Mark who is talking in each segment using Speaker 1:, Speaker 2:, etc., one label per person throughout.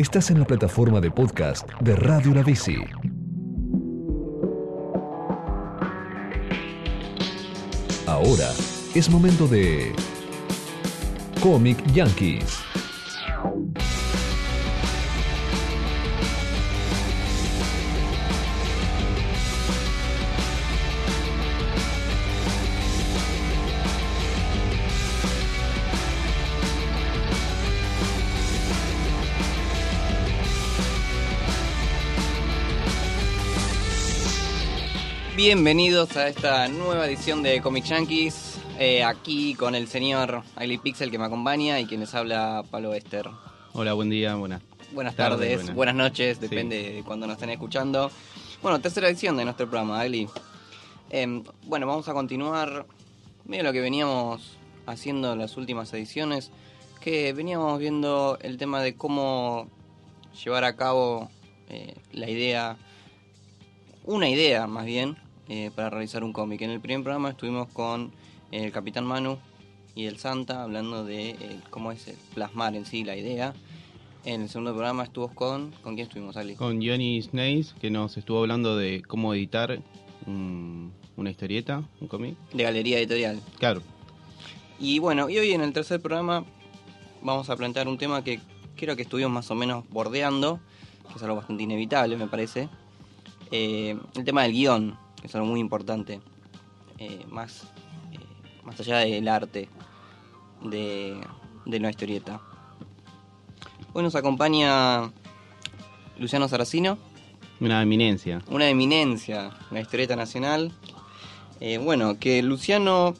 Speaker 1: Estás en la plataforma de podcast de Radio La Bici. Ahora es momento de Comic Yankees.
Speaker 2: Bienvenidos a esta nueva edición de Comic Yankees. eh, aquí con el señor Ailey Pixel que me acompaña y quien les habla Pablo Ester.
Speaker 3: Hola, buen día, buenas.
Speaker 2: Buenas
Speaker 3: Tarde,
Speaker 2: tardes,
Speaker 3: buenas.
Speaker 2: buenas noches,
Speaker 3: Sí.
Speaker 2: depende de cuando nos estén escuchando. Bueno, tercera edición de nuestro programa, Ailey. Em, bueno, vamos a continuar medio lo que veníamos haciendo en las últimas ediciones, que veníamos viendo el tema de cómo llevar a cabo eh, la idea, una idea más bien, eh, para realizar un cómic. En el primer programa estuvimos con el Capitán Manu y el Santa hablando de eh, cómo es el plasmar en sí la idea. En el segundo programa estuvo con... ¿Con quién estuvimos, Ali?
Speaker 3: Con Johnny Snays, que nos estuvo hablando de cómo editar un- una historieta, un cómic.
Speaker 2: De Galería Editorial.
Speaker 3: Claro,
Speaker 2: Y bueno, y hoy en el tercer programa vamos a plantear un tema que creo que estuvimos más o menos bordeando, que es algo bastante inevitable, me parece. Eh, el tema del guion, que es algo muy importante, eh, más, eh, más allá del arte de, de una historieta. Hoy nos acompaña Luciano Saracino,
Speaker 3: una eminencia.
Speaker 2: una eminencia, una historieta nacional. Eh, bueno, que Luciano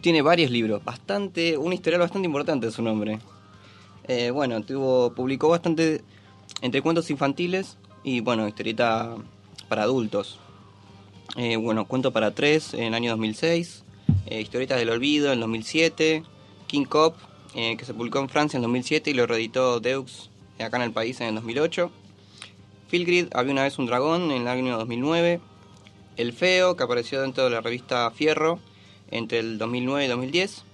Speaker 2: tiene varios libros, bastante, un historial bastante importante de su nombre. Eh, bueno, tuvo, publicó bastante entre cuentos infantiles y bueno, historieta para adultos. Eh, bueno, cuento para tres en el año 2006, eh, historietas del olvido en el 2007, King Cop, eh, que se publicó en Francia en 2007 y lo reeditó Deux eh, acá en el país en el 2008. Filgrid, había una vez un dragón en el año 2009. El Feo, que apareció dentro de la revista Fierro entre el 2009 y 2010.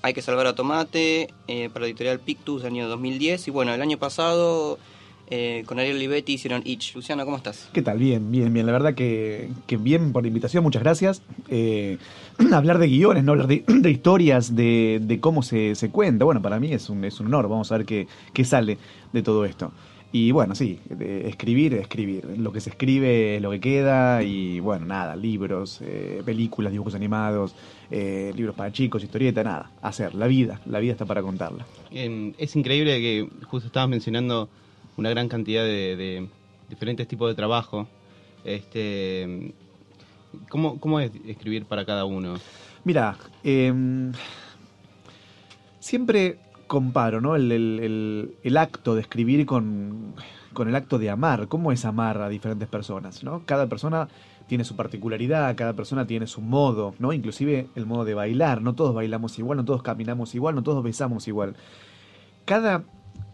Speaker 2: Hay que salvar a Tomate, para editorial Pictus, año 2010. Y bueno, el año pasado eh, con Ariel Olivetti hicieron Itch. Luciano, ¿cómo estás?
Speaker 4: ¿Qué tal? Bien, bien, bien. La verdad que, que bien por la invitación, muchas gracias. Eh, hablar de guiones, no hablar de, de historias, de, de cómo se, se cuenta. Bueno, para mí es un, es un honor. Vamos a ver qué, qué sale de todo esto. Y bueno, sí, de escribir, escribir. Lo que se escribe es lo que queda. Y bueno, nada, libros, eh, películas, dibujos animados, eh, libros para chicos, historieta, nada. Hacer, la vida. La vida está para contarla.
Speaker 3: Em, es increíble que justo estabas mencionando una gran cantidad de, diferentes tipos de trabajo. Este, ¿cómo, ¿Cómo es escribir para cada uno?
Speaker 4: Mira, em, siempre comparo ¿no? el, el- el- el acto de escribir con, con el acto de amar. ¿Cómo es amar a diferentes personas? ¿no? Cada persona tiene su particularidad, cada persona tiene su modo, ¿no? inclusive el modo de bailar. No todos bailamos igual, no todos caminamos igual, no todos besamos igual. Cada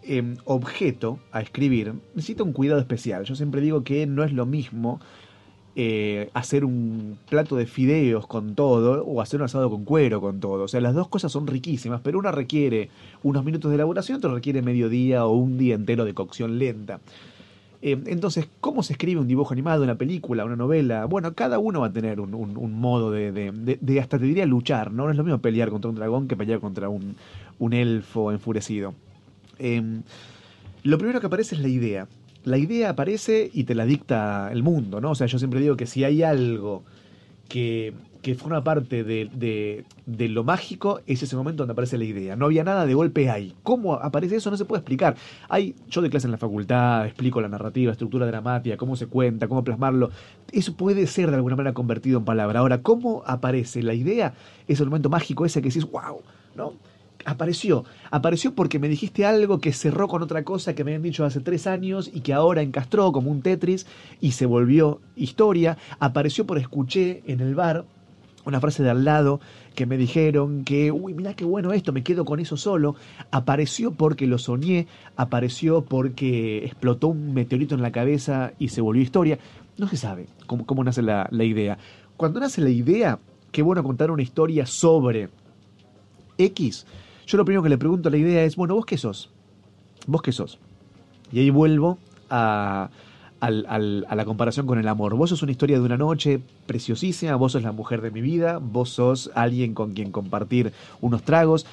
Speaker 4: em, objeto a escribir necesita un cuidado especial. Yo siempre digo que no es lo mismo eh, hacer un plato de fideos con todo o hacer un asado con cuero con todo. O sea, las dos cosas son riquísimas, pero una requiere unos minutos de elaboración, otra requiere medio día o un día entero de cocción lenta. Eh, entonces, ¿cómo se escribe un dibujo animado, una película, una novela? Bueno, cada uno va a tener un, modo de, hasta te diría luchar, ¿no? No es lo mismo pelear contra un dragón que pelear contra un elfo enfurecido. Em, lo primero que aparece es la idea. La idea aparece y te la dicta el mundo, ¿no? O sea, yo siempre digo que si hay algo que, que forma parte de, de- lo mágico, es ese momento donde aparece la idea. No había nada, de golpe hay. ¿Cómo aparece eso? No se puede explicar. Hay, yo de clase en la facultad, explico la narrativa, estructura dramática, cómo se cuenta, cómo plasmarlo. Eso puede ser de alguna manera convertido en palabra. Ahora, ¿cómo aparece la idea? Es el momento mágico ese que decís, wow, ¿no? Apareció. Apareció porque me dijiste algo que cerró con otra cosa que me habían dicho hace tres años y que ahora encastró como un Tetris y se volvió historia. Apareció por escuché en el bar una frase de al lado que me dijeron que, uy, mira qué bueno esto, me quedo con eso solo. Apareció porque lo soñé, apareció porque explotó un meteorito en la cabeza y se volvió historia. No se sabe cómo, cómo nace la, la idea. Cuando nace la idea, qué bueno contar una historia sobre X, yo lo primero que le pregunto a la idea es, bueno, ¿vos qué sos? ¿vos qué sos? Y ahí vuelvo a, a la comparación con el amor. Vos sos una historia de una noche preciosísima, vos sos la mujer de mi vida, vos sos alguien con quien compartir unos tragos.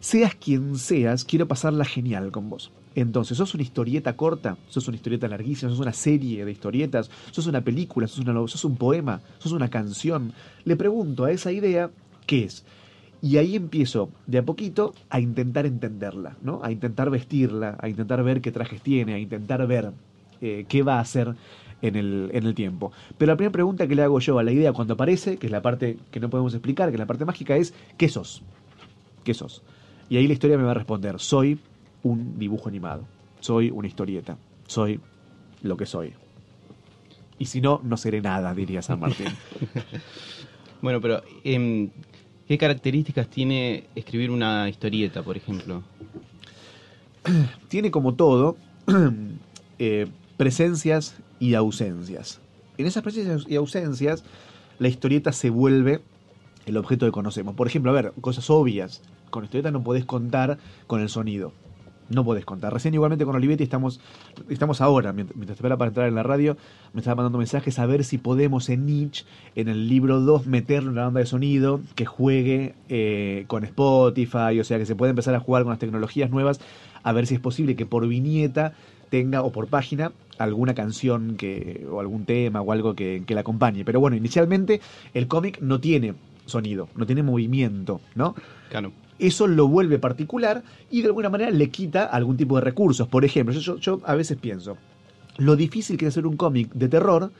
Speaker 4: Seas quien seas, quiero pasarla genial con vos. Entonces, sos una historieta corta, sos una historieta larguísima, sos una serie de historietas, sos una película, sos, una, sos un poema, sos una canción. Le pregunto a esa idea, ¿qué es? Y ahí empiezo de a poquito a intentar entenderla, ¿no? A intentar vestirla, a intentar ver qué trajes tiene, a intentar ver eh, qué va a hacer en el, en el tiempo. Pero la primera pregunta que le hago yo a la idea cuando aparece, que es la parte que no podemos explicar, que es la parte mágica, es ¿qué sos? ¿Qué sos? Y ahí la historia me va a responder, soy un dibujo animado, soy una historieta, soy lo que soy. Y si no, no seré nada, diría San Martín.
Speaker 3: Bueno, pero em, ¿qué características tiene escribir una historieta, por ejemplo?
Speaker 4: tiene como todo eh, presencias y ausencias. En esas presencias y ausencias, la historieta se vuelve el objeto que conocemos. Por ejemplo, a ver, cosas obvias. Con historieta no podés contar con el sonido. No podés contar. Recién igualmente con Olivetti estamos, estamos ahora, mient- mientras espera para entrar en la radio, me estaba mandando mensajes a ver si podemos en Nietzsche, en el libro 2, meterle una banda de sonido que juegue eh, con Spotify, o sea, que se puede empezar a jugar con las tecnologías nuevas, a ver si es posible que por viñeta tenga o por página alguna canción que o algún tema o algo que, que la acompañe. Pero bueno, inicialmente el cómic no tiene sonido, no tiene movimiento, ¿no?
Speaker 3: Claro.
Speaker 4: Eso lo vuelve particular y de alguna manera le quita algún tipo de recursos. Por ejemplo, yo, yo- yo a veces pienso, lo difícil que es hacer un cómic de terror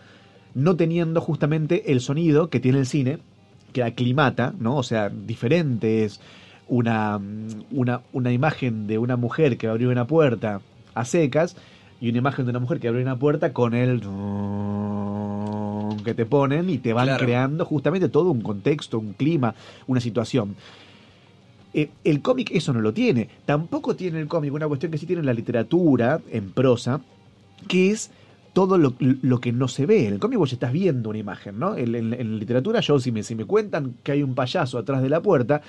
Speaker 4: no teniendo justamente el sonido que tiene el cine, que aclimata, ¿no? O sea, diferente es una, una, una imagen de una mujer que va a abrir una puerta a secas y una imagen de una mujer que abre una puerta con el que te ponen y te van
Speaker 2: Claro.
Speaker 4: creando justamente todo un contexto, un clima, una situación. Eh, el cómic eso no lo tiene. Tampoco tiene el cómic una cuestión que sí tiene la literatura en prosa, que es todo lo, que no se ve. En el cómic vos estás viendo una imagen, ¿no? En, en- en literatura, yo si me, si me cuentan que hay un payaso atrás de la puerta,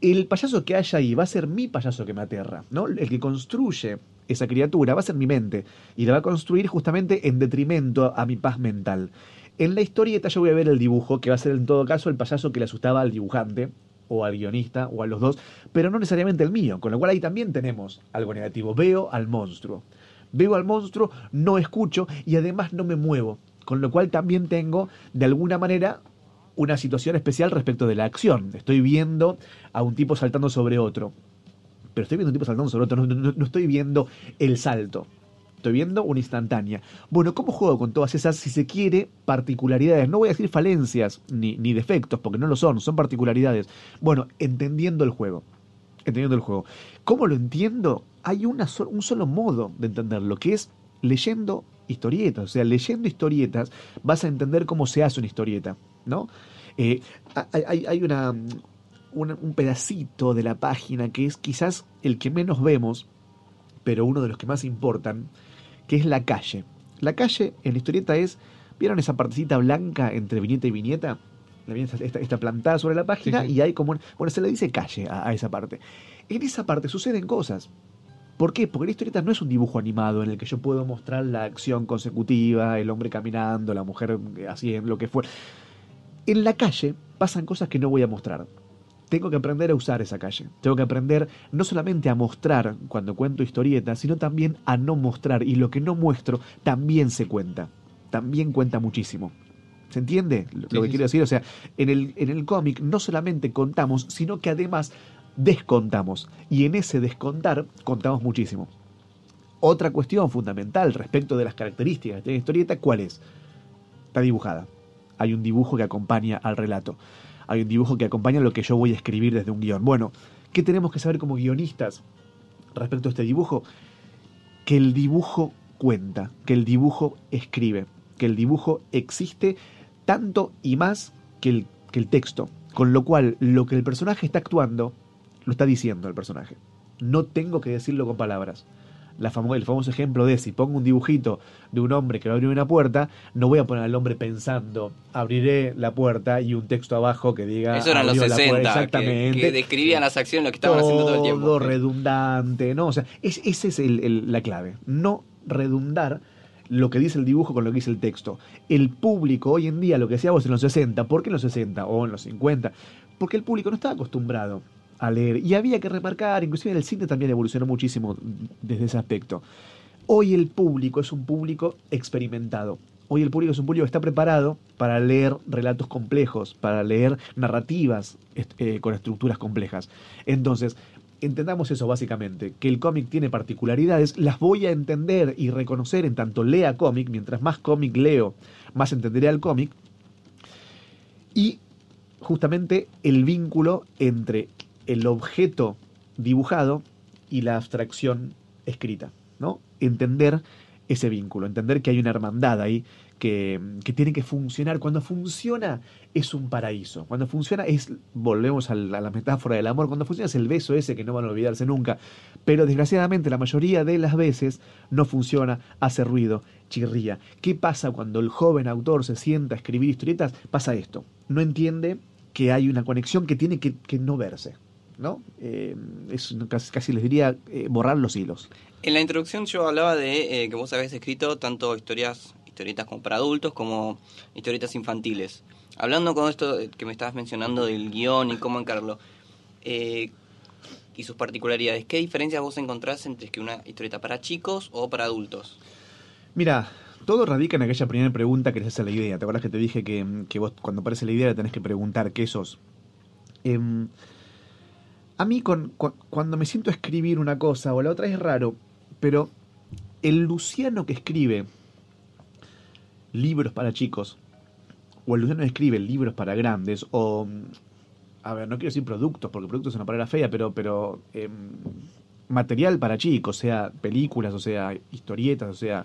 Speaker 4: el payaso que haya ahí va a ser mi payaso que me aterra, ¿no? El que construye esa criatura va a ser mi mente y la va a construir justamente en detrimento a mi paz mental. En la historieta yo voy a ver el dibujo, que va a ser en todo caso el payaso que le asustaba al dibujante, o al guionista, o a los dos, pero no necesariamente el mío, con lo cual ahí también tenemos algo negativo. Veo al monstruo. Veo al monstruo, no escucho y además no me muevo, con lo cual también tengo, de alguna manera, una situación especial respecto de la acción. Estoy viendo a un tipo saltando sobre otro. Pero estoy viendo un tipo saltando sobre otro, no- no estoy viendo el salto. Estoy viendo una instantánea. Bueno, ¿cómo juego con todas esas, si se quiere, particularidades? No voy a decir falencias ni, ni defectos, porque no lo son, son particularidades. Bueno, entendiendo el juego. Entendiendo el juego. ¿Cómo lo entiendo? Hay una un solo modo de entenderlo, que es leyendo historietas. O sea, leyendo historietas vas a entender cómo se hace una historieta, ¿no? Eh, hay, hay- una- un pedacito de la página que es quizás el que menos vemos, pero uno de los que más importan, que es la calle. La calle en la historieta es, ¿vieron esa partecita blanca entre viñeta y viñeta? La viñeta está, está plantada sobre la página
Speaker 3: Sí, sí.
Speaker 4: y hay como... un- bueno, se le dice calle a, a esa parte. En esa parte suceden cosas. ¿Por qué? Porque la historieta no es un dibujo animado en el que yo puedo mostrar la acción consecutiva, el hombre caminando, la mujer eh, haciendo lo que fue. En la calle pasan cosas que no voy a mostrar. Tengo que aprender a usar esa calle. Tengo que aprender no solamente a mostrar cuando cuento historietas, sino también a no mostrar. Y lo que no muestro también se cuenta. También cuenta muchísimo. ¿Se entiende lo
Speaker 3: Sí,
Speaker 4: que
Speaker 3: sí,
Speaker 4: quiero decir? O sea, en el, en el cómic no solamente contamos, sino que además descontamos. Y en ese descontar contamos muchísimo. Otra cuestión fundamental respecto de las características de la historieta, ¿cuál es? Está dibujada. Hay un dibujo que acompaña al relato. Hay un dibujo que acompaña lo que yo voy a escribir desde un guion. Bueno, ¿qué tenemos que saber como guionistas respecto a este dibujo? Que el dibujo cuenta, que el dibujo escribe, que el dibujo existe tanto y más que el, que el texto. Con lo cual, lo que el personaje está actuando, lo está diciendo el personaje. No tengo que decirlo con palabras. La famo- el famoso ejemplo de si pongo un dibujito de un hombre que va a abrir una puerta, no voy a poner al hombre pensando, abriré la puerta y un texto abajo que diga...
Speaker 2: Eso eran los
Speaker 4: "Abrió la puerta".
Speaker 2: 60, que,
Speaker 4: Exactamente.
Speaker 2: que describían las acciones, lo que estaban haciendo todo el tiempo.
Speaker 4: Todo redundante, ¿no? O sea, es, esa es el- el- la clave. No redundar lo que dice el dibujo con lo que dice el texto. El público hoy en día, lo que decíamos en los 60, ¿por qué en los 60 o en los 50? Porque el público no estaba acostumbrado a leer y había que remarcar, inclusive el cine también evolucionó muchísimo desde ese aspecto. Hoy el público es un público experimentado. Hoy el público es un público que está preparado para leer relatos complejos, para leer narrativas eh, con estructuras complejas. Entonces, entendamos eso básicamente, que el cómic tiene particularidades, las voy a entender y reconocer en tanto lea cómic, mientras más cómic leo, más entenderé al cómic. Y justamente el vínculo entre el objeto dibujado y la abstracción escrita, ¿no? Entender ese vínculo, entender que hay una hermandad ahí que, que tiene que funcionar. Cuando funciona es un paraíso. Cuando funciona es, volvemos a la metáfora del amor, cuando funciona es el beso ese que no van a olvidarse nunca. Pero desgraciadamente la mayoría de las veces no funciona, hace ruido, chirría. ¿Qué pasa cuando el joven autor se sienta a escribir historietas? Pasa esto, no entiende que hay una conexión que tiene que no verse. ¿No? Eh, es casi, casi les diría eh, borrar los hilos.
Speaker 2: En la introducción yo hablaba de eh, que vos habías escrito tanto historias, historietas como para adultos como historietas infantiles. Hablando con esto que me estabas mencionando del guion y cómo encararlo eh, y sus particularidades, ¿qué diferencias vos encontrás entre que una historieta para chicos o para adultos?
Speaker 4: Mira, todo radica en aquella primera pregunta que les hace la idea. ¿Te acuerdas que te dije que, que vos cuando aparece la idea le tenés que preguntar qué sos? Em, a mí con, cu- cuando me siento a escribir una cosa o la otra es raro, pero el Luciano que escribe libros para chicos, o el Luciano que escribe libros para grandes, o, a ver, no quiero decir productos, porque productos es una palabra fea, pero, pero em, material para chicos, sea películas, o sea historietas, o sea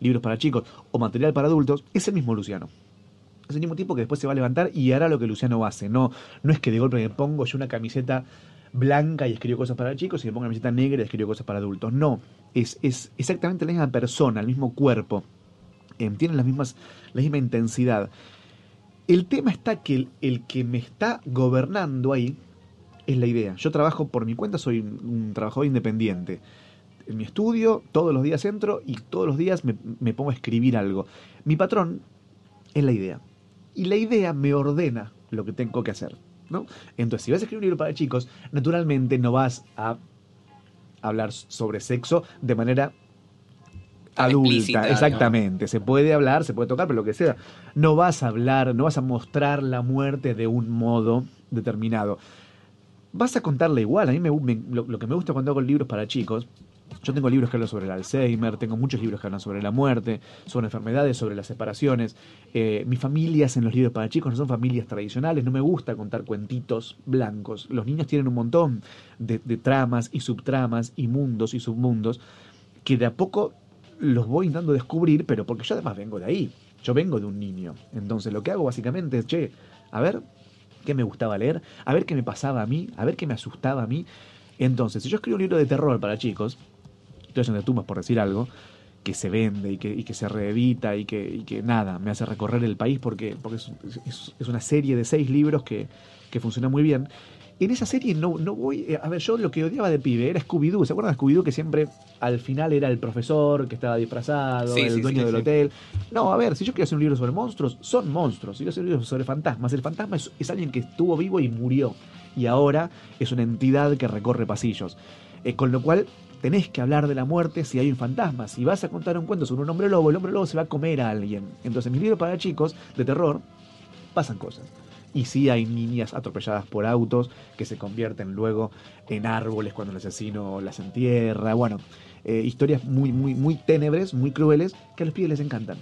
Speaker 4: libros para chicos, o material para adultos, es el mismo Luciano. Es el mismo tipo que después se va a levantar y hará lo que Luciano hace. No, no es que de golpe me pongo yo una camiseta blanca y escribo cosas para chicos y me pongo una camiseta negra y escribo cosas para adultos. No, es, es exactamente la misma persona, el mismo cuerpo. Eh, tienen las mismas, la misma intensidad. El tema está que el, el que me está gobernando ahí es la idea. Yo trabajo por mi cuenta, soy un, un trabajador independiente. En mi estudio, todos los días entro y todos los días me, me pongo a escribir algo. Mi patrón es la idea. Y la idea me ordena lo que tengo que hacer. ¿No? Entonces, si vas a escribir un libro para chicos, naturalmente no vas a hablar sobre sexo de manera adulta.
Speaker 2: explícita, ¿no?
Speaker 4: Exactamente. Se puede hablar, se puede tocar, pero lo que sea. No vas a hablar, no vas a mostrar la muerte de un modo determinado. Vas a contarla igual. A mí me, me- lo, lo que me gusta cuando hago libros para chicos yo tengo libros que hablan sobre el Alzheimer, tengo muchos libros que hablan sobre la muerte, sobre enfermedades, sobre las separaciones. Eh, mis familias en los libros para chicos no son familias tradicionales, no me gusta contar cuentitos blancos. Los niños tienen un montón de, tramas y subtramas y mundos y submundos que de a poco los voy intentando descubrir, pero porque yo además vengo de ahí. Yo vengo de un niño. Entonces lo que hago básicamente es, che, a ver qué me gustaba leer, a ver qué me pasaba a mí, a ver qué me asustaba a mí. Entonces, si yo escribo un libro de terror para chicos, De tumbas por decir algo, que se vende y que, y que se reedita y que, y que nada, me hace recorrer el país porque, porque es, es- es una serie de seis libros que, que funciona muy bien. En esa serie no, no voy. eh, A ver, yo lo que odiaba de pibe era Scooby-Doo. ¿Se acuerdan de Scooby-Doo que siempre al final era el profesor que estaba disfrazado,
Speaker 2: Sí,
Speaker 4: el
Speaker 2: sí,
Speaker 4: dueño
Speaker 2: sí,
Speaker 4: del hotel? No, a ver, si yo quiero hacer un libro sobre monstruos, son monstruos. Si yo quiero hacer un libro sobre fantasmas, el fantasma es, es alguien que estuvo vivo y murió. Y ahora es una entidad que recorre pasillos. Eh, con lo cual, tenés que hablar de la muerte si hay un fantasma. Si vas a contar un cuento sobre un hombre lobo, el hombre lobo se va a comer a alguien. Entonces, en mis libros para chicos de terror pasan cosas. Y sí hay niñas atropelladas por autos que se convierten luego en árboles cuando el asesino las entierra. Bueno, eh, historias muy, muy, muy ténebres, muy crueles, que a los pibes les encantan.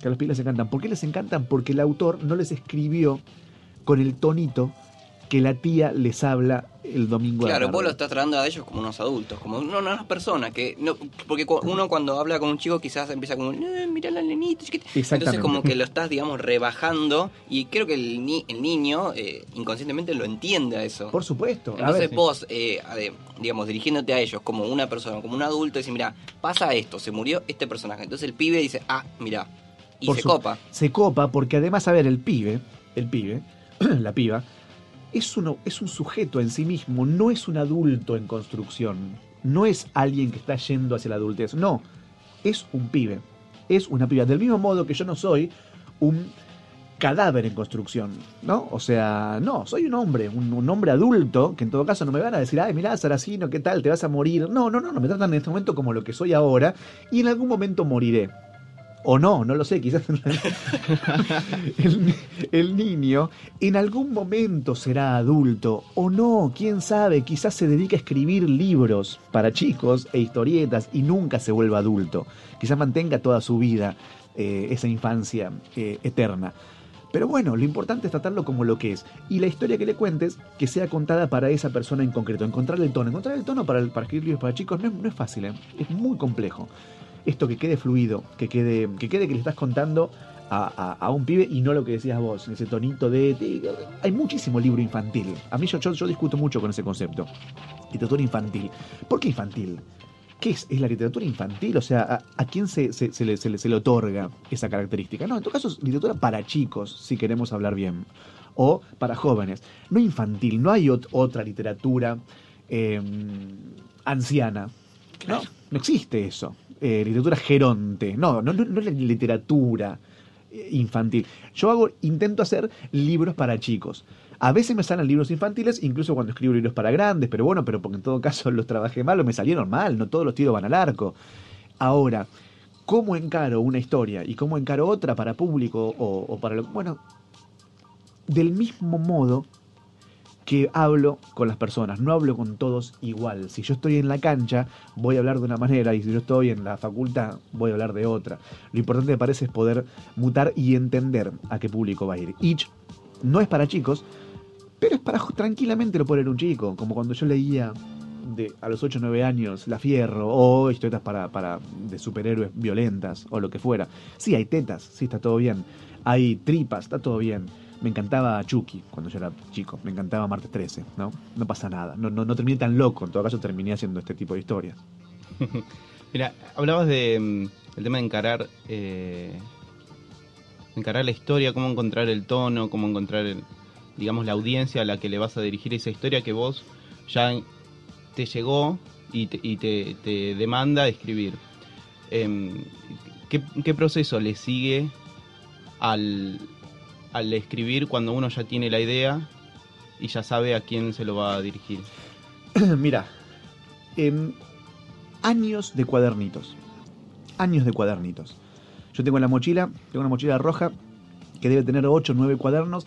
Speaker 4: Que a los pibes les encantan. ¿Por qué les encantan? Porque el autor no les escribió con el tonito que la tía les habla el domingo a la
Speaker 2: Claro,
Speaker 4: tarde.
Speaker 2: vos lo estás tratando a ellos como unos adultos, como no, no unas personas que no, porque uno cuando habla con un chico quizás empieza como, eh, mira la nenita, chiquita". entonces como que lo estás digamos rebajando y creo que el, ni- el niño eh, inconscientemente lo entiende a eso.
Speaker 4: Por supuesto. A
Speaker 2: Entonces
Speaker 4: ver,
Speaker 2: vos, eh, a digamos, dirigiéndote a ellos como una persona, como un adulto, dices, mira, pasa esto, se murió este personaje. Entonces el pibe dice, ah, mira, y
Speaker 4: Por
Speaker 2: se
Speaker 4: su-
Speaker 2: copa.
Speaker 4: se copa porque además, a ver, el pibe, el pibe, la piba, es, uno, es un sujeto en sí mismo, no es un adulto en construcción, no es alguien que está yendo hacia la adultez, no, es un pibe, es una piba. Del mismo modo que yo no soy un cadáver en construcción, ¿no? O sea, no, soy un hombre, un, hombre adulto, que en todo caso no me van a decir, ay, mirá, Saracino, ¿qué tal? ¿Te vas a morir? No, no, no, no, me tratan en este momento como lo que soy ahora y en algún momento moriré. O no, no lo sé, quizás el, el niño en algún momento será adulto o no, quién sabe, quizás se dedica a escribir libros para chicos e historietas y nunca se vuelva adulto, quizás mantenga toda su vida eh, esa infancia eh, eterna. Pero bueno, lo importante es tratarlo como lo que es. Y la historia que le cuentes, que sea contada para esa persona en concreto. Encontrar el tono. Encontrar el tono para, el- para escribir libros para chicos no es, no es fácil, ¿eh? es muy complejo. Esto que quede fluido, que quede que, quede que le estás contando a, a- a un pibe y no lo que decías vos, ese tonito de... de- hay muchísimo libro infantil. A mí yo, yo, yo discuto mucho con ese concepto. Literatura infantil. ¿Por qué infantil? ¿Qué es? ¿Es la literatura infantil? O sea, ¿a, a quién se, se- se le, se le- se le otorga esa característica? No, en todo caso es literatura para chicos, si queremos hablar bien. O para jóvenes. No infantil, no hay ot- otra literatura eh, anciana. No, no existe eso. Eh, literatura geronte. No, no, no, es literatura eh, infantil. Yo hago, intento hacer libros para chicos. A veces me salen libros infantiles, incluso cuando escribo libros para grandes, pero bueno, pero porque en todo caso los trabajé mal o me salieron mal, no todos los tiros van al arco. Ahora, ¿cómo encaro una historia y cómo encaro otra para público o, o para lo... Bueno, del mismo modo que hablo con las personas, no hablo con todos igual. Si yo estoy en la cancha, voy a hablar de una manera y si yo estoy en la facultad, voy a hablar de otra. Lo importante me parece es poder mutar y entender a qué público va a ir. Itch no es para chicos, pero es para tranquilamente lo puede leer un chico, como cuando yo leía de, a los 8 o 9 años La Fierro o historietas para, para de superhéroes violentas o lo que fuera. Sí, hay tetas, sí, está todo bien. Hay tripas, está todo bien. Me encantaba Chucky cuando yo era chico, me encantaba Martes 13, ¿no? No pasa nada, no, no, no terminé tan loco, en todo caso terminé haciendo este tipo de historias.
Speaker 3: Mira, hablabas de mm, el tema de encarar eh, encarar la historia, cómo encontrar el tono, cómo encontrar el, digamos la audiencia a la que le vas a dirigir esa historia que vos ya te llegó y te, y te, demanda escribir. Em, ¿qué, qué proceso le sigue al, al escribir cuando uno ya tiene la idea y ya sabe a quién se lo va a dirigir?
Speaker 4: Mira, em, años de cuadernitos. Años de cuadernitos. Yo tengo en la mochila, tengo una mochila roja que debe tener 8 o 9 cuadernos.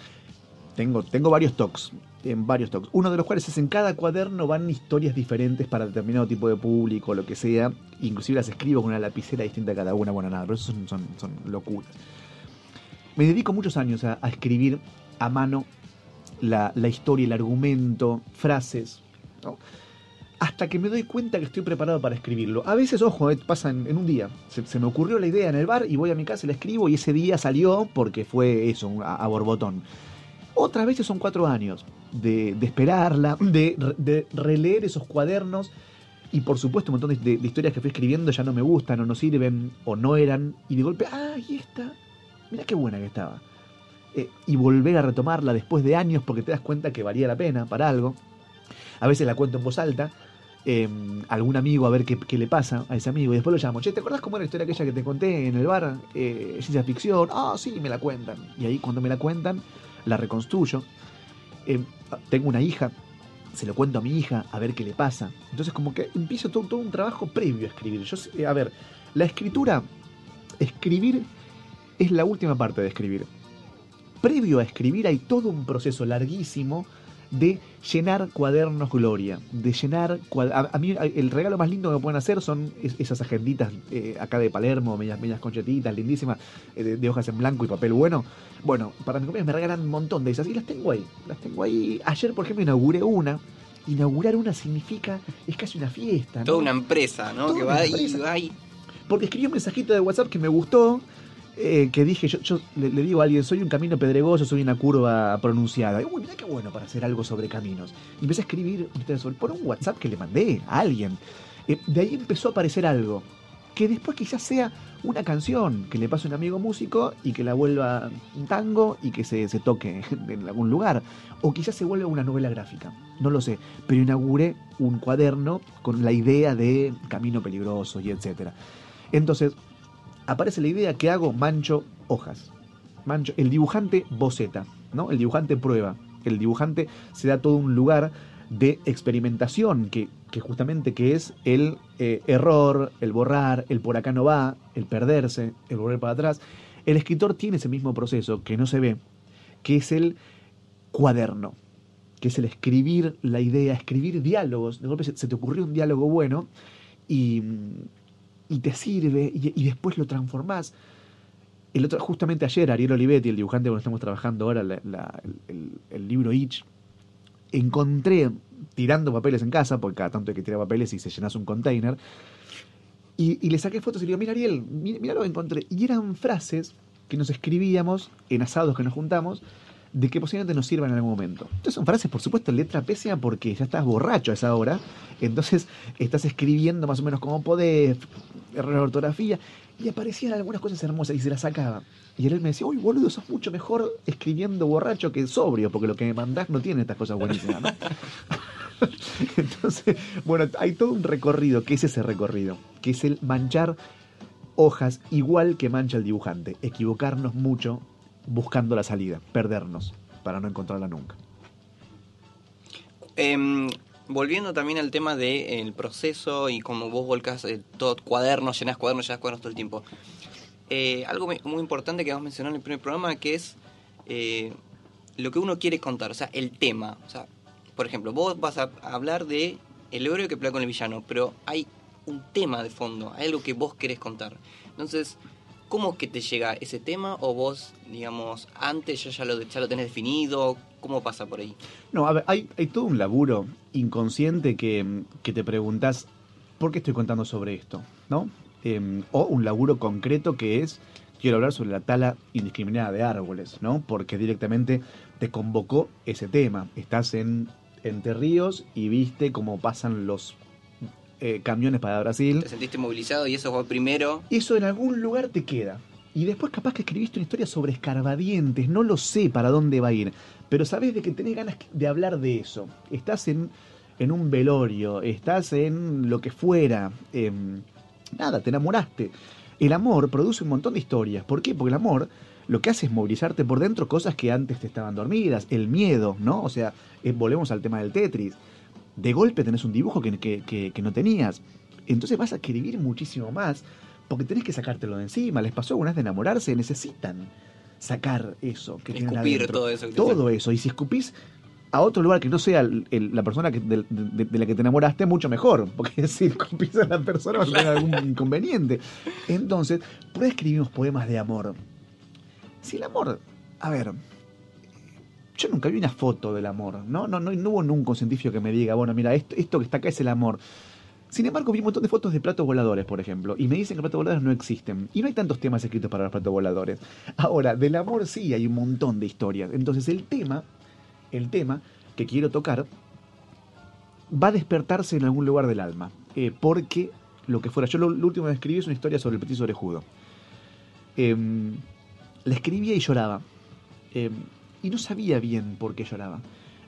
Speaker 4: Tengo, tengo varios tocs, en varios tocs. Uno de los cuales es en cada cuaderno van historias diferentes para determinado tipo de público, lo que sea. Inclusive las escribo con una lapicera distinta a cada una, bueno, nada, pero eso son, son, son locuras. Me dedico muchos años a, escribir a mano la, historia, el argumento, frases, hasta que me doy cuenta que estoy preparado para escribirlo. A veces, ojo, eh, pasa en, un día. Se, me ocurrió la idea en el bar y voy a mi casa y la escribo y ese día salió porque fue eso, a, borbotón. Otras veces son cuatro años de, esperarla, de, de releer esos cuadernos y por supuesto un montón de, historias que fui escribiendo ya no me gustan o no sirven o no eran y de golpe, ah, y esta, mira qué buena que estaba. Eh, y volver a retomarla después de años porque te das cuenta que valía la pena para algo. A veces la cuento en voz alta, eh, algún amigo a ver qué, qué le pasa a ese amigo y después lo llamo, che, ¿te acordás cómo era la historia aquella que te conté en el bar? Eh, ciencia ficción, ah, sí, me la cuentan. Y ahí cuando me la cuentan, la reconstruyo. Eh, tengo una hija, se lo cuento a mi hija a ver qué le pasa. Entonces como que empiezo todo, todo un trabajo previo a escribir. Yo, eh, a ver, la escritura, escribir es la última parte de escribir. Previo a escribir hay todo un proceso larguísimo de llenar cuadernos gloria, de llenar... A, a mí el regalo más lindo que me pueden hacer son es- esas agenditas eh, acá de Palermo, medias, medias conchetitas, lindísimas, eh, de, de hojas en blanco y papel bueno. Bueno, para mi cumpleaños me regalan un montón de esas y las tengo ahí. Las tengo ahí. Ayer, por ejemplo, inauguré una. Inaugurar una significa, es casi una fiesta. ¿no?
Speaker 2: Toda una empresa, ¿no?
Speaker 4: Toda
Speaker 2: que va
Speaker 4: empresa.
Speaker 2: va y...
Speaker 4: Porque escribí un mensajito de WhatsApp que me gustó, eh, que dije, yo, yo le, digo a alguien, soy un camino pedregoso, soy una curva pronunciada. Y, Uy, mira qué bueno para hacer algo sobre caminos. Y empecé a escribir por un WhatsApp que le mandé a alguien. Eh, de ahí empezó a aparecer algo, que después quizás sea una canción que le pase a un amigo músico y que la vuelva un tango y que se, se toque en algún lugar. O quizás se vuelva una novela gráfica, no lo sé. Pero inauguré un cuaderno con la idea de camino peligroso y etcétera. Entonces, aparece la idea que hago mancho hojas. Mancho, el dibujante boceta, ¿no? El dibujante prueba. El dibujante se da todo un lugar de experimentación, que, que justamente que es el eh, error, el borrar, el por acá no va, el perderse, el volver para atrás. El escritor tiene ese mismo proceso que no se ve, que es el cuaderno, que es el escribir la idea, escribir diálogos. De golpe se, se te ocurrió un diálogo bueno y, y te sirve y, después lo transformás. El otro, justamente ayer, Ariel Olivetti, el dibujante con el que estamos trabajando ahora, el, libro Itch, encontré tirando papeles en casa, porque cada tanto hay que tirar papeles y se llenas un container, y, le saqué fotos y le digo, mira Ariel, mira, lo encontré. Y eran frases que nos escribíamos en asados que nos juntamos, de que posiblemente nos sirvan en algún momento. Entonces son frases, por supuesto, letra pésima porque ya estás borracho a esa hora. Entonces estás escribiendo más o menos como podés, error de ortografía, y aparecían algunas cosas hermosas y se las sacaba. Y él me decía, uy, boludo, sos mucho mejor escribiendo borracho que sobrio, porque lo que me mandás no tiene estas cosas buenísimas, ¿no? Entonces, bueno, hay todo un recorrido, que es ese recorrido, que es el manchar hojas igual que mancha el dibujante, equivocarnos mucho buscando la salida, perdernos para no encontrarla nunca.
Speaker 2: Em, volviendo también al tema del proceso y cómo vos volcás eh, todo cuadernos, llenás cuadernos, llenás cuadernos todo el tiempo. Eh, algo muy, muy importante que vamos a mencionar en el primer programa que es eh, lo que uno quiere contar, o sea, el tema. O sea, por ejemplo, vos vas a hablar de el héroe que pelea con el villano, pero hay un tema de fondo, hay algo que vos querés contar. Entonces, ¿cómo que te llega ese tema o vos, digamos, antes ya, ya, lo, ya lo tenés definido? ¿Cómo pasa por ahí?
Speaker 4: No, a ver, hay, hay todo un laburo inconsciente que, que te preguntas, ¿por qué estoy contando sobre esto? ¿No? Eh, o un laburo concreto que es, quiero hablar sobre la tala indiscriminada de árboles, ¿no? Porque directamente te convocó ese tema. Estás en Entre Ríos y viste cómo pasan los eh, camiones para Brasil.
Speaker 2: Te sentiste movilizado y eso fue primero.
Speaker 4: Eso en algún lugar te queda. Y después capaz que escribiste una historia sobre escarbadientes, no lo sé para dónde va a ir, pero sabes de que tenés ganas de hablar de eso. Estás en, en un velorio, estás en lo que fuera, em, nada, te enamoraste. El amor produce un montón de historias. ¿Por qué? Porque el amor lo que hace es movilizarte por dentro cosas que antes te estaban dormidas. El miedo, ¿no? O sea, eh, volvemos al tema del Tetris. De golpe tenés un dibujo que, que- que- que no tenías. Entonces vas a escribir muchísimo más porque tenés que sacártelo de encima. Les pasó alguna vez de enamorarse, necesitan sacar eso que
Speaker 2: Escupir todo eso que
Speaker 4: Todo eso. Y si escupís a otro lugar que no sea el- el- la persona que, de, de- de la que te enamoraste, mucho mejor. Porque si escupís a la persona vas a tener algún inconveniente. Entonces, por ahí escribimos poemas de amor. Si el amor, a ver, yo nunca vi una foto del amor, ¿no? No, no, no hubo nunca un científico que me diga, bueno, mira, esto, esto que está acá es el amor. Sin embargo, vi un montón de fotos de platos voladores, por ejemplo, y me dicen que platos voladores no existen. Y no hay tantos temas escritos para los platos voladores. Ahora, del amor sí hay un montón de historias. Entonces, el tema, el tema que quiero tocar va a despertarse en algún lugar del alma. eh, porque lo que fuera. Yo lo, último que escribí es una historia sobre el petiso orejudo. Em, la escribía y lloraba. Em, y no sabía bien por qué lloraba.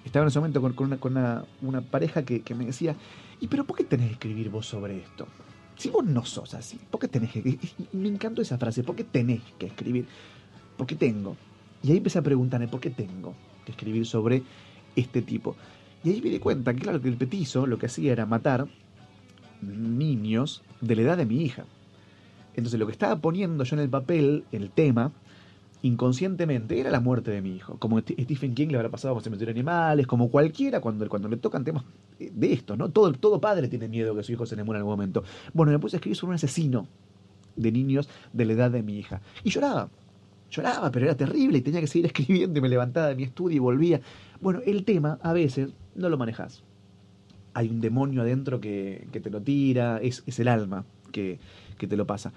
Speaker 4: Estaba en ese momento con, una, con una- pareja que, me decía, ¿y pero por qué tenés que escribir vos sobre esto? Si vos no sos así, ¿por qué tenés que...? Me encantó esa frase, ¿por qué tenés que escribir? Porque tengo. Y ahí empecé a preguntarme, ¿por qué tengo que escribir sobre este tipo? Y ahí me di cuenta que, claro, que el petizo lo que hacía era matar niños de la edad de mi hija. Entonces lo que estaba poniendo yo en el papel, el tema, inconscientemente era la muerte de mi hijo. Como St- Stephen King le habrá pasado con Cementerio de Animales, como cualquiera cuando, cuando le tocan temas eh, de esto, ¿no? Todo, todo padre tiene miedo que su hijo se le muera en algún momento. Bueno, me puse a escribir sobre un asesino de niños de la edad de mi hija. Y lloraba. Lloraba, pero era terrible y tenía que seguir escribiendo y me levantaba de mi estudio y volvía. Bueno, el tema a veces no lo manejas. Hay un demonio adentro que, que te lo tira, es, es el alma que, que te lo pasa.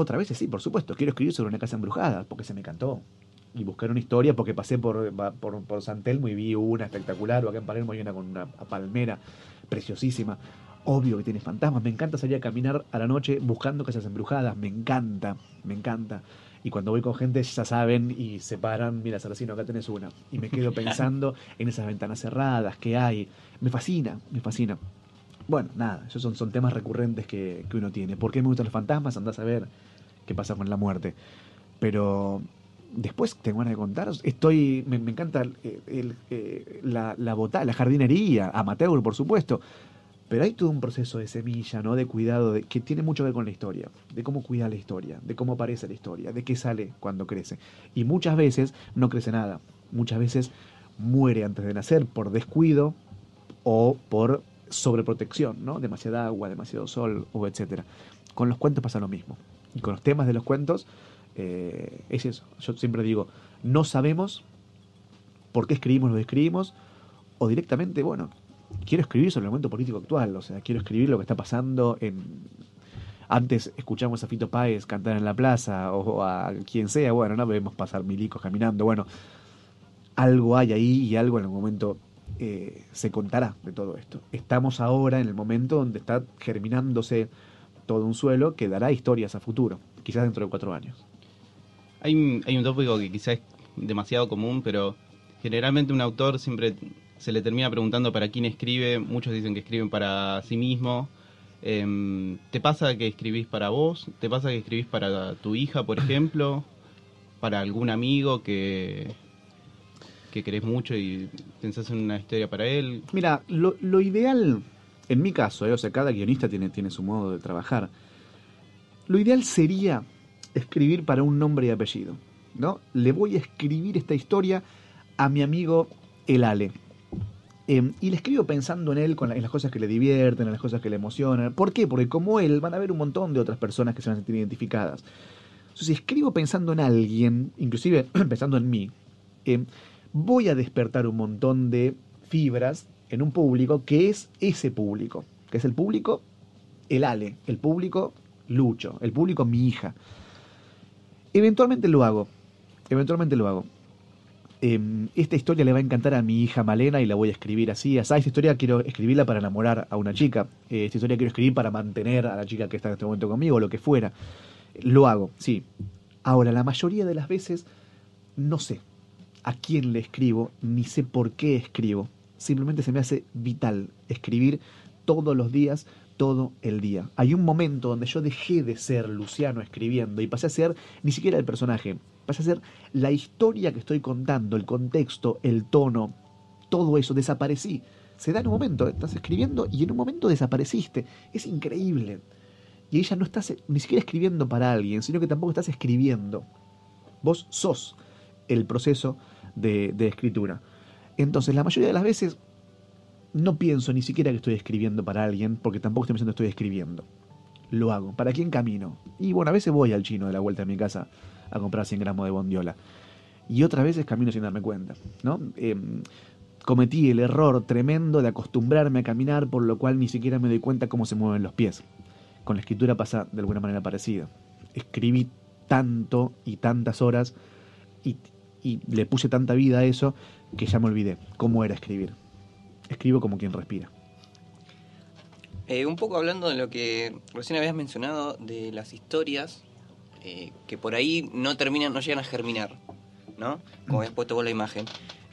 Speaker 4: Otra vez sí, por supuesto, quiero escribir sobre una casa embrujada, porque se me cantó. Y buscar una historia, porque pasé por, por, por San Telmo y vi una espectacular, o acá en Palermo hay una con una palmera preciosísima. Obvio que tiene fantasmas, me encanta salir a caminar a la noche buscando casas embrujadas, me encanta, me encanta. Y cuando voy con gente ya saben y se paran, mira Saracino, acá tenés una. Y me quedo pensando en esas ventanas cerradas que hay. Me fascina, me fascina. Bueno, nada, esos son, son temas recurrentes que, que uno tiene. ¿Por qué me gustan los fantasmas? Andás a ver qué pasa con la muerte. Pero después tengo ganas de contaros. Estoy, me, encanta eh, la, la bota- la jardinería, amateur, por supuesto. Pero hay todo un proceso de semilla, ¿no? De cuidado, de, que tiene mucho que ver con la historia, de cómo cuida la historia, de cómo aparece la historia, de qué sale cuando crece. Y muchas veces no crece nada. Muchas veces muere antes de nacer por descuido o por sobreprotección, ¿no? Demasiada agua, demasiado sol, o etcétera. Con los cuentos pasa lo mismo. Y con los temas de los cuentos eh, es eso. Yo siempre digo, no sabemos por qué escribimos lo que escribimos, o directamente, bueno, quiero escribir sobre el momento político actual, o sea, quiero escribir lo que está pasando en... Antes escuchamos a Fito Páez cantar en la plaza, o a quien sea, bueno, no vemos pasar milicos caminando, bueno, algo hay ahí y algo en el momento eh, se contará de todo esto. Estamos ahora en el momento donde está germinándose todo un suelo que dará historias a futuro, quizás dentro de cuatro años.
Speaker 3: Hay, un- hay un tópico que quizás es demasiado común, pero generalmente un autor siempre se le termina preguntando para quién escribe. Muchos dicen que escriben para sí mismo. Em, ¿Te pasa que escribís para vos? ¿Te pasa que escribís para tu hija, por ejemplo? ¿Para algún amigo que, que querés mucho y pensás en una historia para él?
Speaker 4: Mira, lo, lo ideal, en mi caso, eh, o sea, cada guionista tiene, tiene su modo de trabajar. Lo ideal sería escribir para un nombre y apellido, ¿no? Le voy a escribir esta historia a mi amigo El Ale. Eh, y le escribo pensando en él, con en las cosas que le divierten, en las cosas que le emocionan. ¿Por qué? Porque como él van a haber un montón de otras personas que se van a sentir identificadas. Si escribo pensando en alguien, inclusive pensando en mí, eh, voy a despertar un montón de fibras en un público que es ese público, que es el público el Ale, el público Lucho, el público mi hija. Eventualmente lo hago, eventualmente lo hago. Eh, esta historia le va a encantar a mi hija Malena y la voy a escribir así. así. Esta historia quiero escribirla para enamorar a una chica. Eh, esta historia quiero escribir para mantener a la chica que está en este momento conmigo, lo que fuera. Lo hago, sí. Ahora, la mayoría de las veces no sé a quién le escribo, ni sé por qué escribo. Simplemente se me hace vital escribir todos los días, todo el día. Hay un momento donde yo dejé de ser Luciano escribiendo y pasé a ser ni siquiera el personaje, pasé a ser la historia que estoy contando, el contexto, el tono, todo eso, desaparecí. Se da en un momento, estás escribiendo y en un momento desapareciste. Es increíble. Y ella no estás ni siquiera escribiendo para alguien, sino que tampoco estás escribiendo. Vos sos el proceso de, de escritura. Entonces, la mayoría de las veces no pienso ni siquiera que estoy escribiendo para alguien, porque tampoco estoy pensando que estoy escribiendo. Lo hago. ¿Para quién camino? Y bueno, a veces voy al chino de la vuelta de mi casa a comprar 100 gramos de bondiola. Y otras veces camino sin darme cuenta, ¿no? Em, cometí el error tremendo de acostumbrarme a caminar, por lo cual ni siquiera me doy cuenta cómo se mueven los pies. Con la escritura pasa de alguna manera parecida. Escribí tanto y tantas horas y, y le puse tanta vida a eso que ya me olvidé cómo era escribir. Escribo como quien respira.
Speaker 2: Eh, un poco hablando de lo que recién habías mencionado de las historias eh, que por ahí no terminan, no llegan a germinar, ¿no? Como habías puesto vos la imagen.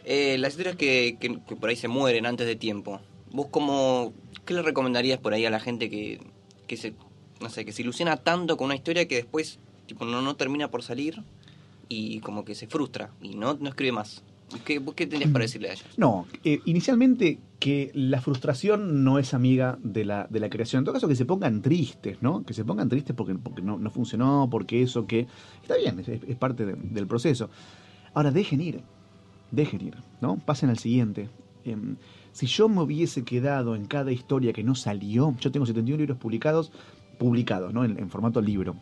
Speaker 2: Eh, las historias que, que- por ahí se mueren antes de tiempo. ¿Vos cómo, qué le recomendarías por ahí a la gente que, que se, no sé, que se ilusiona tanto con una historia que después tipo no, no termina por salir y como que se frustra y no, no escribe más? ¿Qué, ¿Vos qué tendrías para decirle a ellos?
Speaker 4: No, eh, inicialmente que la frustración no es amiga de la, de la creación. En todo caso, que se pongan tristes, ¿no? Que se pongan tristes porque, porque no, no funcionó, porque eso, que... Está bien, es, es parte de- del proceso. Ahora, dejen ir, dejen ir, ¿no? Pasen al siguiente. Em, si yo me hubiese quedado en cada historia que no salió, yo tengo 71 libros publicados, publicados, ¿no? En, en formato libro.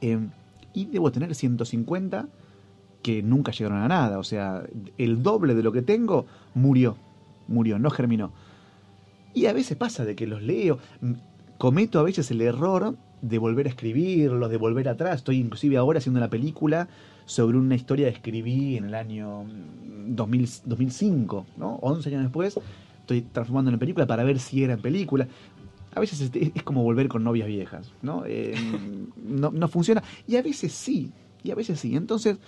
Speaker 4: Em, y debo tener 150 que nunca llegaron a nada. O sea, el doble de lo que tengo murió. Murió, no germinó. Y a veces pasa de que los leo. Cometo a veces el error de volver a escribirlos, de volver atrás. Estoy inclusive ahora haciendo una película sobre una historia que escribí en el año mm, 2000 2005, ¿no? 11 años después. Estoy transformando en película para ver si era en película. A veces es, como volver con novias viejas, ¿no? Eh, no, no funciona. Y a veces sí, y a veces sí. Entonces,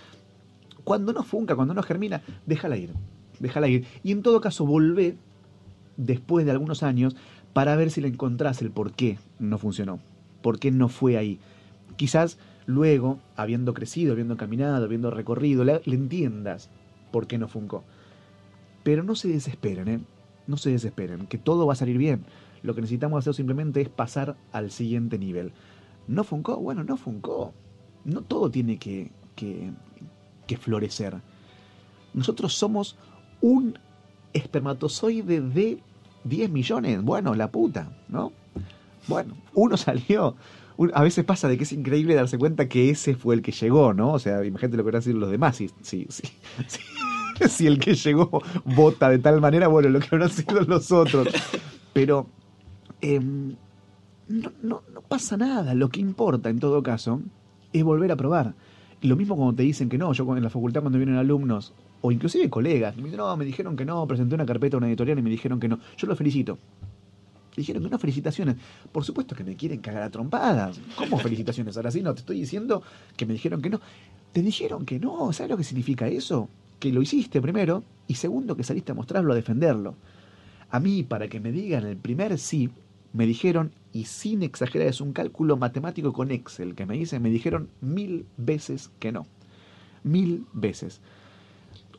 Speaker 4: cuando no funca, cuando no germina, déjala ir. Déjala ir. Y en todo caso, volvé después de algunos años para ver si le encontrás el por qué no funcionó. Por qué no fue ahí. Quizás luego, habiendo crecido, habiendo caminado, habiendo recorrido, le, le entiendas por qué no funcó. Pero no se desesperen, ¿eh? No se desesperen, que todo va a salir bien. Lo que necesitamos hacer simplemente es pasar al siguiente nivel. ¿No funcó? Bueno, no funcó. No todo tiene que, que, que florecer. Nosotros somos un espermatozoide de 10 millones. Bueno, la puta, ¿no? Bueno, uno salió. A veces pasa de que es increíble darse cuenta que ese fue el que llegó, ¿no? O sea, imagínate lo que van a decir los demás. Si, si, si- si el que llegó vota de tal manera, bueno, lo que habrán sido los otros. Pero em, no, pasa nada. Lo que importa, en todo caso, es volver a probar. Lo mismo cuando te dicen que no. Yo en la facultad cuando vienen alumnos, o inclusive colegas, me dicen, no, me dijeron que no, presenté una carpeta a una editorial y me dijeron que no. Yo los felicito. Dijeron que no, felicitaciones. Por supuesto que me quieren cagar a trompadas. ¿Cómo felicitaciones? Ahora sí, no, te estoy diciendo que me dijeron que no. Te dijeron que no. ¿Sabes lo que significa eso? Que lo hiciste primero y segundo que saliste a mostrarlo, a defenderlo. A mí, para que me digan el primer sí, me dijeron, y sin exagerar, es un cálculo matemático con Excel que me dicen, me dijeron mil veces que no. Mil veces.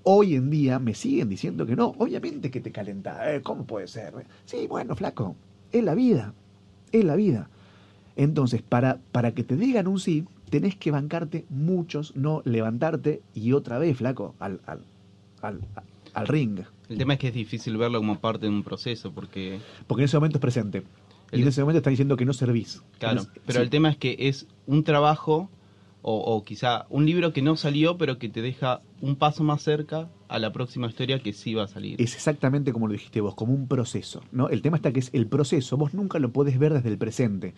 Speaker 4: Hoy en día me siguen diciendo que no. Obviamente que te calenta. Eh, ¿Cómo puede ser? Sí, bueno, flaco. Es la vida. Es la vida. Entonces, para, para que te digan un sí, tenés que bancarte muchos, no levantarte y otra vez, flaco, al, al, al, al ring.
Speaker 3: El tema es que es difícil verlo como parte de un proceso, porque,
Speaker 4: Porque en ese momento es presente. Y
Speaker 3: El-
Speaker 4: en ese momento están diciendo que no servís.
Speaker 3: claro, pero
Speaker 4: sí.
Speaker 3: el tema es que es un trabajo, o, o quizá un libro que no salió, pero que te deja un paso más cerca a la próxima historia que sí va a salir.
Speaker 4: es exactamente como lo dijiste vos, como un proceso. ¿no? El tema está que es el proceso, vos nunca lo podés ver desde el presente.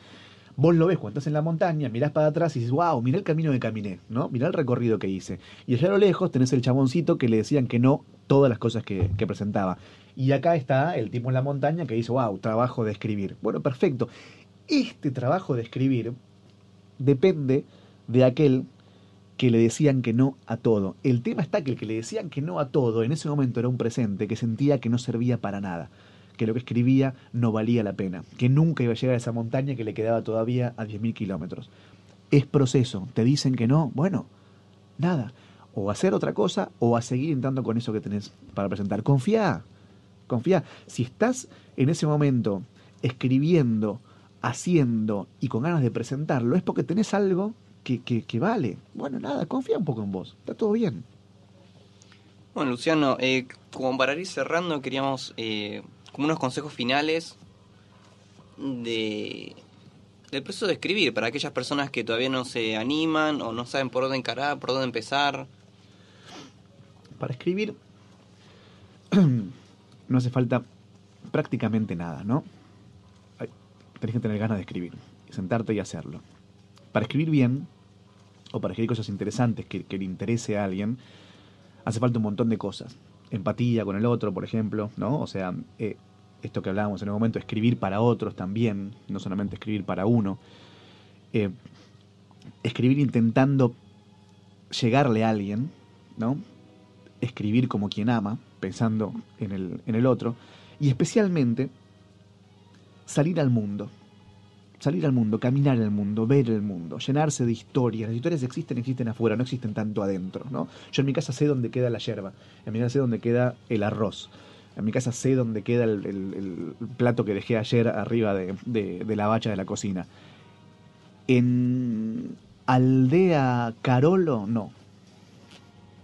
Speaker 4: Vos lo ves cuando estás en la montaña, mirás para atrás y dices, wow, mirá el camino que caminé, ¿no? Mirá el recorrido que hice. Y allá a lo lejos tenés el chaboncito que le decían que no todas las cosas que, que presentaba. Y acá está el tipo en la montaña que dice, wow, trabajo de escribir. Bueno, perfecto. Este trabajo de escribir depende de aquel que le decían que no a todo. El tema está que el que le decían que no a todo en ese momento era un presente que sentía que no servía para nada, que lo que escribía no valía la pena, que nunca iba a llegar a esa montaña que le quedaba todavía a 10.000 kilómetros. Es proceso, te dicen que no, bueno, nada, o hacer otra cosa o a seguir intentando con eso que tenés para presentar. Confía, confía. Si estás en ese momento escribiendo, haciendo y con ganas de presentarlo, es porque tenés algo que, que, que vale. Bueno, nada, confía un poco en vos. Está todo bien.
Speaker 2: Bueno, Luciano, eh, como para ir cerrando, queríamos eh, como unos consejos finales de del proceso de escribir para aquellas personas que todavía no se animan o no saben por dónde encarar, por dónde empezar.
Speaker 4: Para escribir no hace falta prácticamente nada, ¿no? Tenés que tener ganas de escribir, sentarte y hacerlo. Para escribir bien, o para escribir cosas interesantes que le interese a alguien, hace falta un montón de cosas. Empatía con el otro, por ejemplo, ¿no? O sea, eh, esto que hablábamos en un momento, escribir para otros también, no solamente escribir para uno. Eh, escribir intentando llegarle a alguien, ¿no? Escribir como quien ama, pensando en el, en el otro. Y especialmente salir al mundo. Salir al mundo, caminar el mundo, ver el mundo, llenarse de historias. Las historias existen, existen afuera, no existen tanto adentro, ¿no? Yo en mi casa sé dónde queda la yerba, en mi casa sé dónde queda el arroz, en mi casa sé dónde queda el, plato que dejé ayer arriba de, de- de la bacha de la cocina. En Aldea Carolo, no.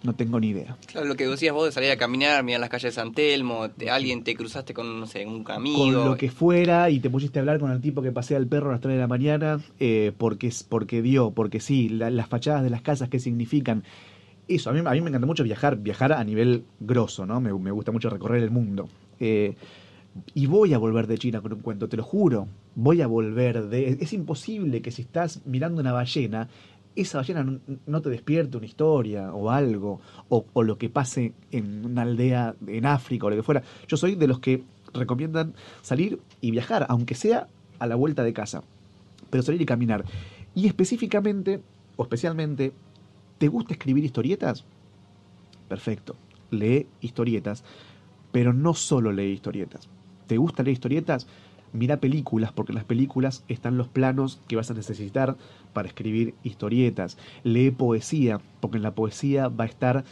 Speaker 4: No tengo ni idea.
Speaker 2: Claro, lo que decías vos de salir a caminar, mirar las calles de San Telmo, de alguien te cruzaste con, no sé, un amigo.
Speaker 4: con lo que fuera y te pusiste a hablar con el tipo que pasea el perro a las 3 de la mañana eh, porque, es- porque dio, porque sí, la- las fachadas de las casas, qué significan. Eso, a mí, a mí me encanta mucho viajar, viajar a nivel grosso, ¿no? Me, me gusta mucho recorrer el mundo. Eh, y voy a volver de China con un cuento, te lo juro. Voy a volver de... Es imposible que si estás mirando una ballena, esa ballena no, te despierte una historia o algo, o, o lo que pase en una aldea en África o lo que fuera. Yo soy de los que recomiendan salir y viajar, aunque sea a la vuelta de casa, pero salir y caminar. Y específicamente, o especialmente, ¿te gusta escribir historietas? Perfecto, lee historietas, pero no solo lee historietas. ¿Te gusta leer historietas? Mira películas, porque en las películas están los planos que vas a necesitar para escribir historietas. Lee poesía, porque en la poesía va a estar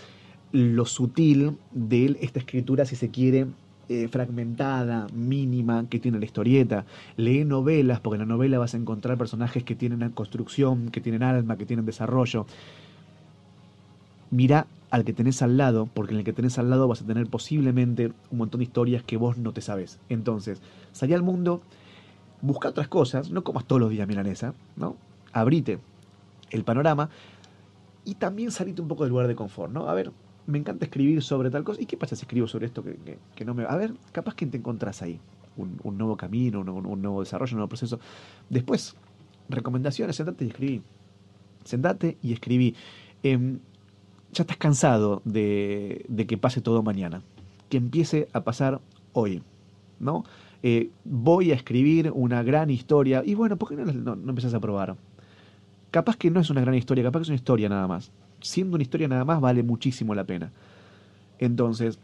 Speaker 4: lo sutil de esta escritura, si se quiere, eh, fragmentada, mínima, que tiene la historieta. Lee novelas, porque en la novela vas a encontrar personajes que tienen construcción, que tienen alma, que tienen desarrollo. Mira al que tenés al lado, porque en el que tenés al lado vas a tener posiblemente un montón de historias que vos no te sabes. Entonces, salí al mundo, busca otras cosas, no comas todos los días milanesa, ¿no? Abrite el panorama y también salite un poco del lugar de confort, ¿no? A ver, me encanta escribir sobre tal cosa. ¿Y qué pasa si escribo sobre esto que, que- no me... A ver, capaz que te encontrás ahí. Un, nuevo camino, un, un nuevo desarrollo, un nuevo proceso. Después, recomendaciones, sentate y escribí. Sentate y escribí. Em, ya estás cansado de, que pase todo mañana. Que empiece a pasar hoy, ¿no? Eh, voy a escribir una gran historia. Y bueno, ¿por qué no, no, empezás a probar? Capaz que no es una gran historia, capaz que es una historia nada más. Siendo una historia nada más vale muchísimo la pena. Entonces,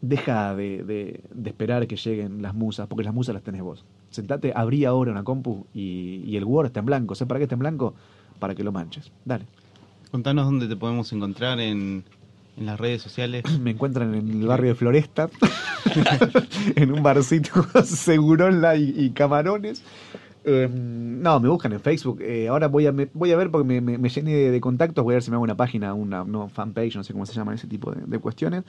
Speaker 4: deja de, de- de esperar que lleguen las musas, porque las musas las tenés vos. Sentate, abrí ahora una compu y, y el Word está en blanco. ¿Sabes para qué está en blanco? Para que lo manches. Dale.
Speaker 3: Contanos dónde te podemos encontrar en, en las redes sociales.
Speaker 4: Me encuentran en el barrio de Floresta, en un barcito segurola y, y camarones. Eh, no, me buscan en Facebook. Eh, ahora voy a, me- voy a ver porque me, me, me llené de, de contactos. Voy a ver si me hago una página, una no, fanpage, no sé cómo se llama ese tipo de, de cuestiones.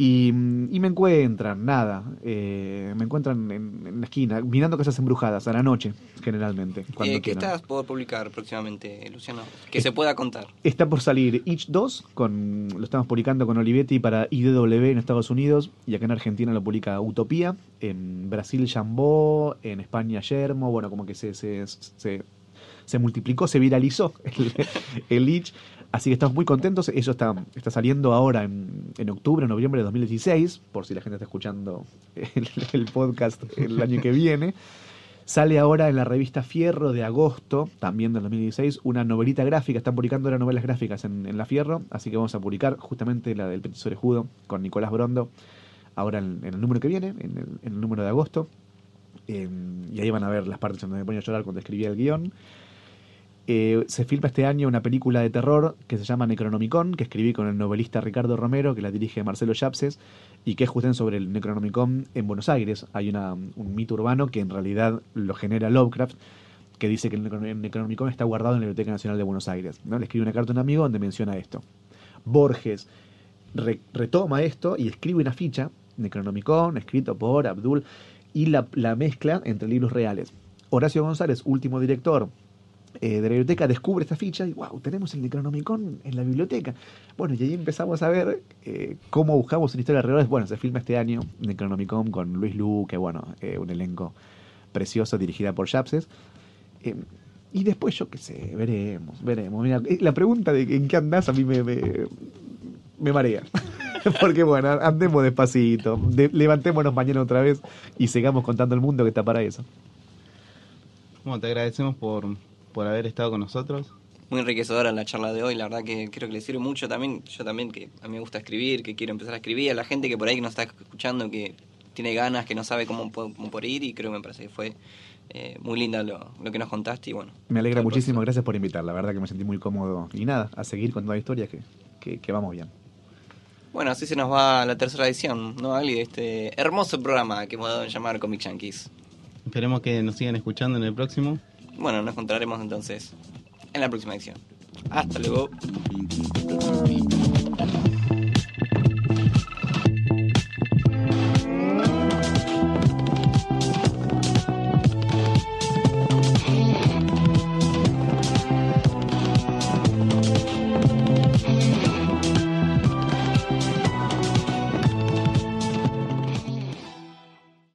Speaker 4: Y, mm, y me encuentran, nada. eh, me encuentran en, en la esquina, mirando casas embrujadas a la noche, generalmente. Cuando
Speaker 2: Eh, ¿Qué
Speaker 4: quieran.
Speaker 2: estás por publicar próximamente, Luciano? Que se pueda contar.
Speaker 4: Está por salir Itch 2, con, lo estamos publicando con Olivetti para IDW en Estados Unidos y acá en Argentina lo publica Utopía, en Brasil Jambó, en España Yermo, bueno, como que se, se, se, se multiplicó, se viralizó el, el Itch, así que estamos muy contentos, eso está, está saliendo ahora en, en octubre, noviembre de 2016, por si la gente está escuchando el, podcast el año que viene. Sale ahora en la revista Fierro de agosto, también del 2016, una novelita gráfica. Están publicando ahora novelas gráficas en, en la Fierro, así que vamos a publicar justamente la del Petiso Judo con Nicolás Brondo, ahora en, en el número que viene, en el, en el número de agosto. Eh, y ahí van a ver las partes donde me ponía a llorar cuando escribía el guion. Eh, se filma este año una película de terror que se llama Necronomicon, que escribí con el novelista Ricardo Romero, que la dirige Marcelo Yapses, y que es justamente sobre el Necronomicon en Buenos Aires. Hay un mito urbano que en realidad lo genera Lovecraft, que dice que el Necron- el Necronomicon está guardado en la Biblioteca Nacional de Buenos Aires. ¿no? Le escribe una carta a un amigo donde menciona esto. Borges re- retoma esto y escribe una ficha, Necronomicon, escrito por Abdul, y la mezcla entre libros reales. Horacio González, último director eh, de la biblioteca, descubre esta ficha y wow, tenemos el Necronomicon en la biblioteca. Bueno, y ahí empezamos a ver eh, cómo buscamos una historia alrededor. Bueno, se filma este año Necronomicon con Luis Lu, que bueno, eh, un elenco precioso dirigida por Yapses. Eh, y después, yo qué sé, veremos, veremos. Mira, la pregunta de en qué andás a mí me, me, marea. Porque bueno, andemos despacito, de- levantémonos mañana otra vez y sigamos contando al mundo que está para eso.
Speaker 3: Bueno, te agradecemos por, por haber estado con nosotros.
Speaker 2: Muy enriquecedora la charla de hoy, la verdad que creo que le sirve mucho también, yo también que a mí me gusta escribir, que quiero empezar a escribir, a la gente que por ahí que nos está escuchando, que tiene ganas, que no sabe cómo, po- cómo por ir y creo que me parece que fue Eh, muy linda lo, lo que nos contaste y bueno.
Speaker 4: Me alegra muchísimo, gracias por invitar. La verdad que me sentí muy cómodo. Y nada, a seguir con toda la historia que, que, que vamos bien.
Speaker 2: Bueno, así se nos va la tercera edición, ¿no, Ali? De este hermoso programa que hemos dado en llamar Comic Yankees.
Speaker 3: Esperemos que nos sigan escuchando en el próximo.
Speaker 2: Bueno, nos encontraremos entonces en la próxima edición. Hasta luego.